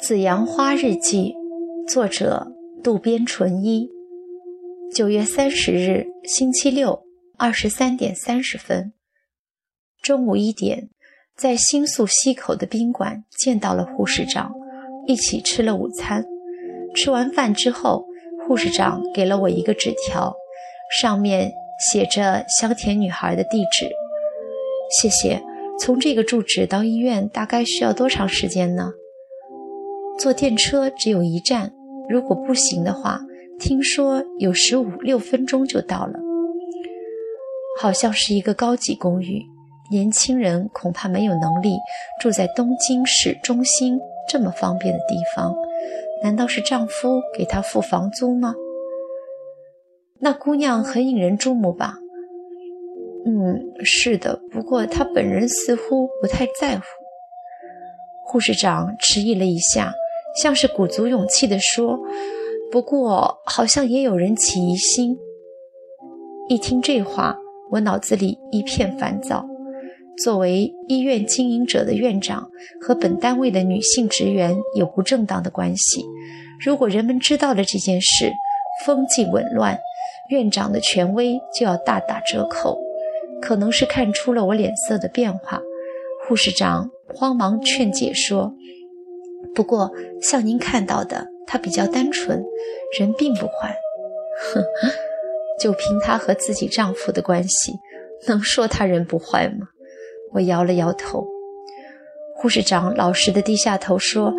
《紫阳花日记》，作者渡边淳一。九月三十日，星期六，二十三点三十分，中午一点，在新宿西口的宾馆见到了护士长，一起吃了午餐。吃完饭之后，护士长给了我一个纸条，上面写着香田女孩的地址。谢谢。从这个住址到医院大概需要多长时间呢？坐电车只有一站，如果步行的话，听说有十五六分钟就到了。好像是一个高级公寓，年轻人恐怕没有能力住在东京市中心这么方便的地方。难道是丈夫给她付房租吗？那姑娘很引人注目吧？嗯，是的，不过他本人似乎不太在乎。护士长迟疑了一下。像是鼓足勇气地说：“不过，好像也有人起疑心。”一听这话，我脑子里一片烦躁。作为医院经营者的院长和本单位的女性职员有不正当的关系，如果人们知道了这件事，风气紊乱，院长的权威就要大打折扣。可能是看出了我脸色的变化，护士长慌忙劝解说。不过，像您看到的，她比较单纯，人并不坏。哼，就凭她和自己丈夫的关系，能说她人不坏吗？我摇了摇头。护士长老实的低下头说：“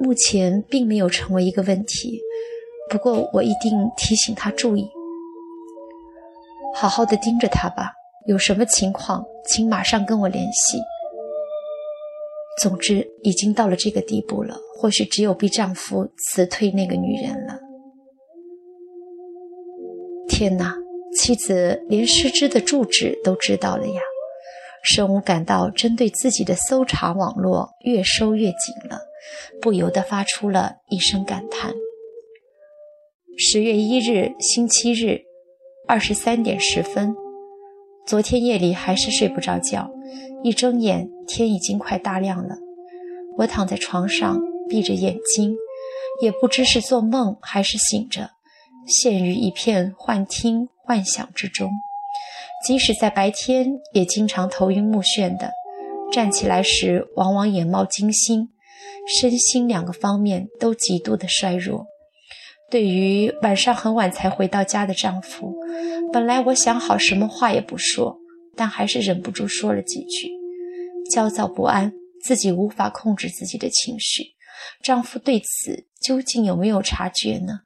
目前并没有成为一个问题，不过我一定提醒她注意，好好的盯着她吧。有什么情况，请马上跟我联系。”总之，已经到了这个地步了，或许只有逼丈夫辞退那个女人了。天哪，妻子连失之的住址都知道了呀！神武感到针对自己的搜查网络越收越紧了，不由得发出了一声感叹。十月一日，星期日，二十三点十分。昨天夜里还是睡不着觉，一睁眼天已经快大亮了。我躺在床上闭着眼睛，也不知是做梦还是醒着，陷于一片幻听幻想之中。即使在白天，也经常头晕目眩的，站起来时往往眼冒金星，身心两个方面都极度的衰弱。对于晚上很晚才回到家的丈夫，本来我想好什么话也不说，但还是忍不住说了几句。焦躁不安，自己无法控制自己的情绪，丈夫对此究竟有没有察觉呢？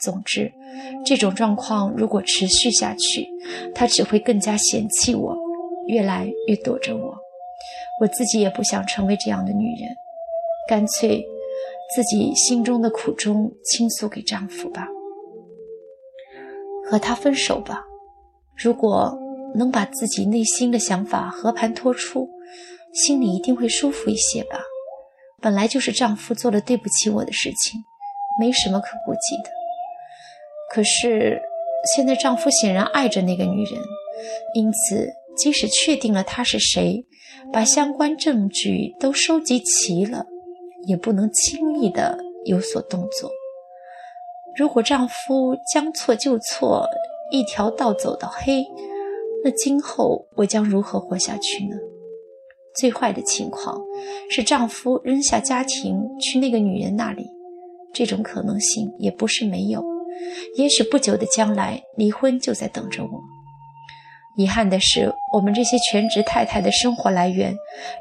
总之，这种状况如果持续下去，他只会更加嫌弃我，越来越躲着我。我自己也不想成为这样的女人，干脆。自己心中的苦衷倾诉给丈夫吧，和他分手吧。如果能把自己内心的想法和盘托出，心里一定会舒服一些吧。本来就是丈夫做了对不起我的事情，没什么可顾忌的。可是现在丈夫显然爱着那个女人，因此即使确定了她是谁，把相关证据都收集齐了。也不能轻易的有所动作。如果丈夫将错就错，一条道走到黑，那今后我将如何活下去呢？最坏的情况是丈夫扔下家庭去那个女人那里，这种可能性也不是没有。也许不久的将来，离婚就在等着我。遗憾的是，我们这些全职太太的生活来源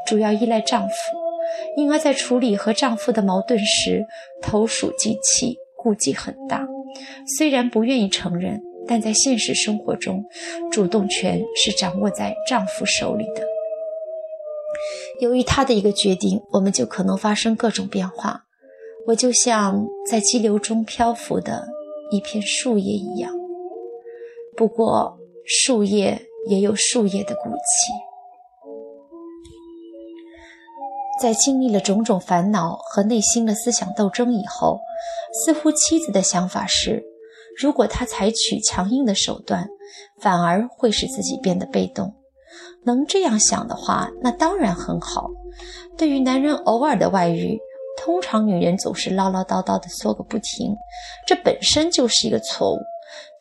主要依赖丈夫。因而，在处理和丈夫的矛盾时，投鼠忌器，顾忌很大。虽然不愿意承认，但在现实生活中，主动权是掌握在丈夫手里的。由于他的一个决定，我们就可能发生各种变化。我就像在激流中漂浮的一片树叶一样。不过，树叶也有树叶的骨气。在经历了种种烦恼和内心的思想斗争以后，似乎妻子的想法是：如果他采取强硬的手段，反而会使自己变得被动。能这样想的话，那当然很好。对于男人偶尔的外遇，通常女人总是唠唠叨叨的说个不停，这本身就是一个错误。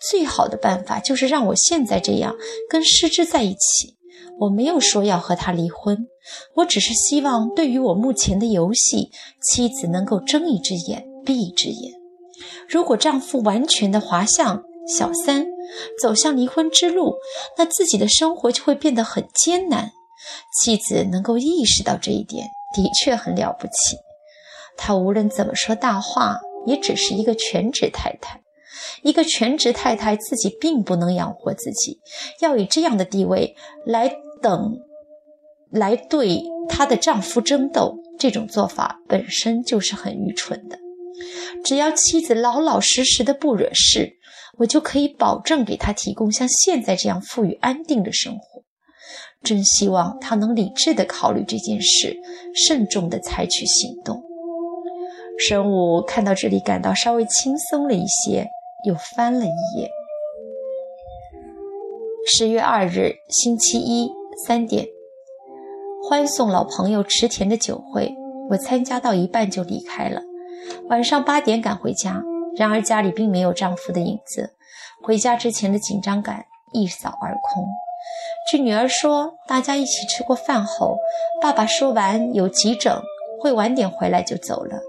最好的办法就是让我现在这样跟失之在一起。我没有说要和他离婚，我只是希望对于我目前的游戏，妻子能够睁一只眼闭一只眼。如果丈夫完全的滑向小三，走向离婚之路，那自己的生活就会变得很艰难。妻子能够意识到这一点，的确很了不起。她无论怎么说大话，也只是一个全职太太。一个全职太太自己并不能养活自己，要以这样的地位来等，来对她的丈夫争斗，这种做法本身就是很愚蠢的。只要妻子老老实实的不惹事，我就可以保证给她提供像现在这样富裕安定的生活。真希望她能理智的考虑这件事，慎重的采取行动。神武看到这里，感到稍微轻松了一些。又翻了一页。十月二日，星期一，三点，欢送老朋友池田的酒会，我参加到一半就离开了。晚上八点赶回家，然而家里并没有丈夫的影子。回家之前的紧张感一扫而空。据女儿说，大家一起吃过饭后，爸爸说完有急诊，会晚点回来就走了，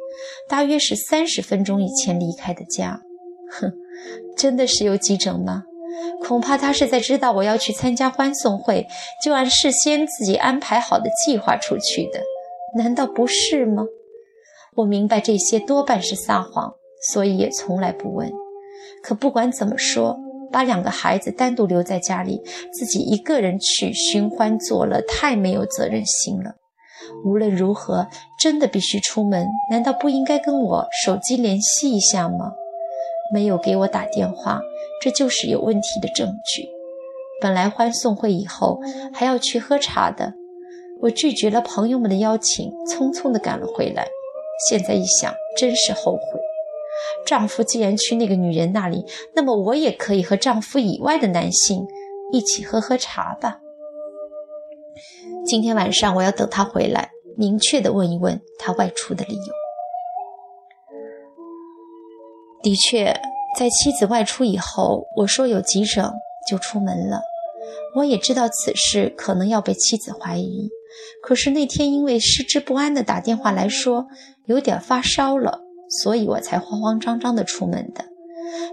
大约是三十分钟以前离开的家。哼。真的是有急诊吗？恐怕他是在知道我要去参加欢送会，就按事先自己安排好的计划出去的，难道不是吗？我明白这些多半是撒谎，所以也从来不问。可不管怎么说，把两个孩子单独留在家里，自己一个人去寻欢作乐，太没有责任心了。无论如何，真的必须出门，难道不应该跟我手机联系一下吗？没有给我打电话，这就是有问题的证据。本来欢送会以后还要去喝茶的，我拒绝了朋友们的邀请，匆匆地赶了回来。现在一想，真是后悔。丈夫既然去那个女人那里，那么我也可以和丈夫以外的男性一起喝喝茶吧。今天晚上我要等他回来，明确地问一问他外出的理由。的确，在妻子外出以后，我说有急诊就出门了。我也知道此事可能要被妻子怀疑，可是那天因为失之不安的打电话来说有点发烧了，所以我才慌慌张张的出门的。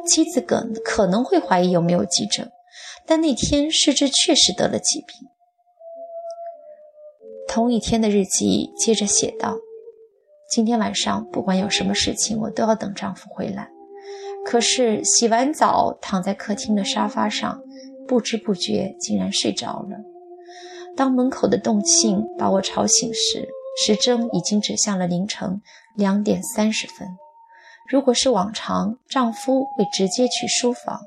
妻子可可能会怀疑有没有急诊，但那天失之确实得了疾病。同一天的日记接着写道：“今天晚上不管有什么事情，我都要等丈夫回来。”可是洗完澡，躺在客厅的沙发上，不知不觉竟然睡着了。当门口的动静把我吵醒时，时针已经指向了凌晨两点三十分。如果是往常，丈夫会直接去书房，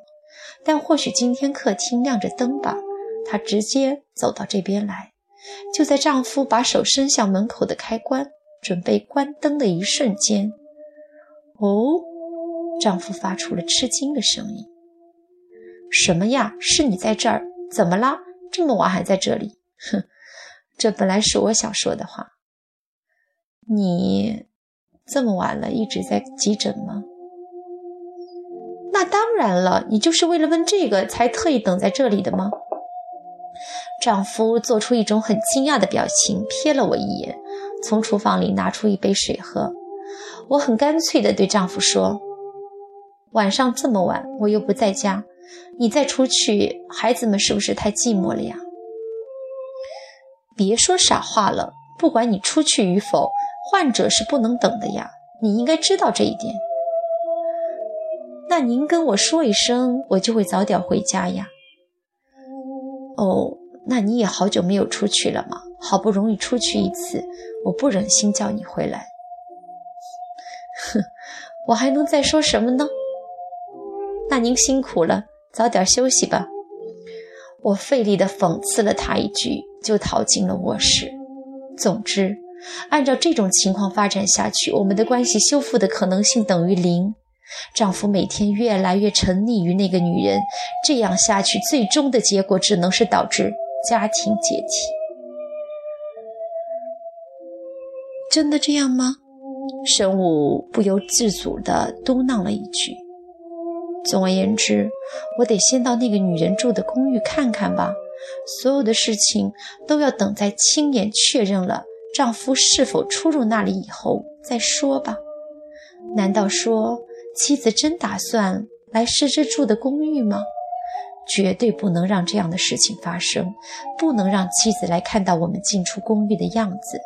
但或许今天客厅亮着灯吧，他直接走到这边来。就在丈夫把手伸向门口的开关，准备关灯的一瞬间，哦。丈夫发出了吃惊的声音：“什么呀？是你在这儿？怎么啦？这么晚还在这里？”哼，这本来是我想说的话。你这么晚了，一直在急诊吗？那当然了，你就是为了问这个才特意等在这里的吗？丈夫做出一种很惊讶的表情，瞥了我一眼，从厨房里拿出一杯水喝。我很干脆地对丈夫说。晚上这么晚，我又不在家，你再出去，孩子们是不是太寂寞了呀？别说傻话了，不管你出去与否，患者是不能等的呀，你应该知道这一点。那您跟我说一声，我就会早点回家呀。哦，那你也好久没有出去了嘛，好不容易出去一次，我不忍心叫你回来。哼，我还能再说什么呢？那您辛苦了，早点休息吧。我费力地讽刺了他一句，就逃进了卧室。总之，按照这种情况发展下去，我们的关系修复的可能性等于零。丈夫每天越来越沉溺于那个女人，这样下去，最终的结果只能是导致家庭解体。真的这样吗？神武不由自主地嘟囔了一句。总而言之，我得先到那个女人住的公寓看看吧。所有的事情都要等在亲眼确认了丈夫是否出入那里以后再说吧。难道说妻子真打算来失之住的公寓吗？绝对不能让这样的事情发生，不能让妻子来看到我们进出公寓的样子。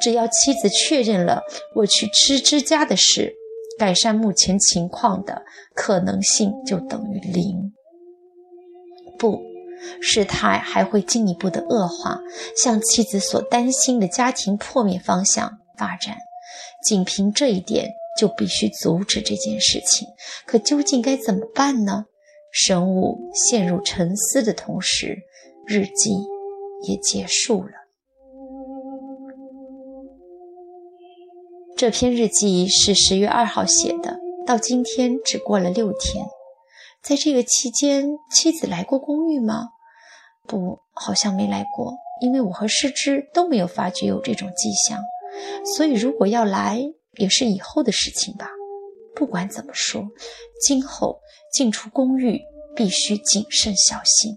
只要妻子确认了我去吃之家的事，改善目前情况的可能性就等于零。不。事态还会进一步的恶化，向妻子所担心的家庭破灭方向发展。仅凭这一点，就必须阻止这件事情。可究竟该怎么办呢？神武陷入沉思的同时，日记也结束了。这篇日记是十月二号写的，到今天只过了六天。在这个期间，妻子来过公寓吗？不，好像没来过，因为我和师之都没有发觉有这种迹象。所以，如果要来，也是以后的事情吧。不管怎么说，今后进出公寓必须谨慎小心。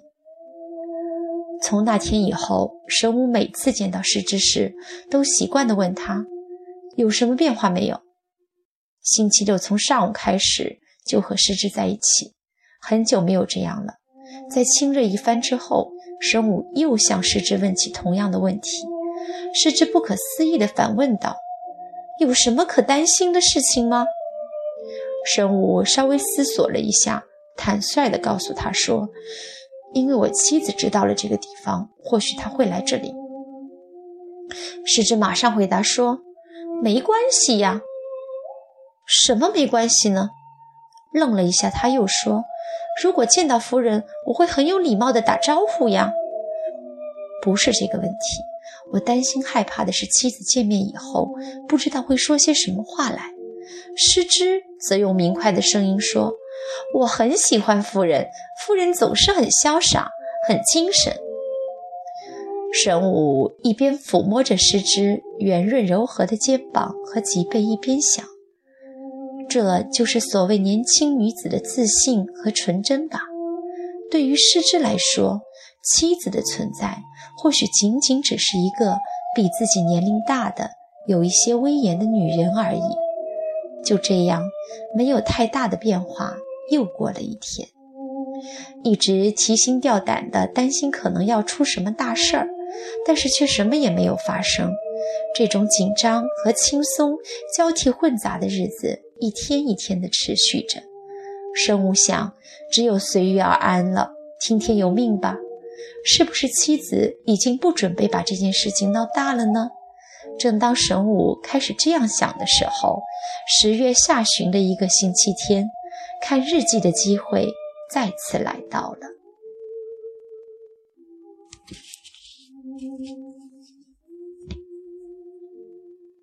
从那天以后，神武每次见到师之时，都习惯地问他有什么变化没有。星期六从上午开始就和师之在一起。很久没有这样了。在亲热一番之后，神武又向师之问起同样的问题。师之不可思议地反问道：“有什么可担心的事情吗？”神武稍微思索了一下，坦率地告诉他说：“因为我妻子知道了这个地方，或许她会来这里。”师之马上回答说：“没关系呀。”“什么没关系呢？”愣了一下，他又说。如果见到夫人，我会很有礼貌地打招呼呀。不是这个问题，我担心害怕的是妻子见面以后不知道会说些什么话来。失之则用明快的声音说：“我很喜欢夫人，夫人总是很潇洒，很精神。”神武一边抚摸着师之圆润柔和的肩膀和脊背，一边想。这就是所谓年轻女子的自信和纯真吧。对于师之来说，妻子的存在或许仅仅只是一个比自己年龄大的、有一些威严的女人而已。就这样，没有太大的变化，又过了一天。一直提心吊胆的担心可能要出什么大事儿，但是却什么也没有发生。这种紧张和轻松交替混杂的日子。一天一天的持续着，生武想，只有随遇而安了，听天由命吧。是不是妻子已经不准备把这件事情闹大了呢？正当神武开始这样想的时候，十月下旬的一个星期天，看日记的机会再次来到了。Thank you.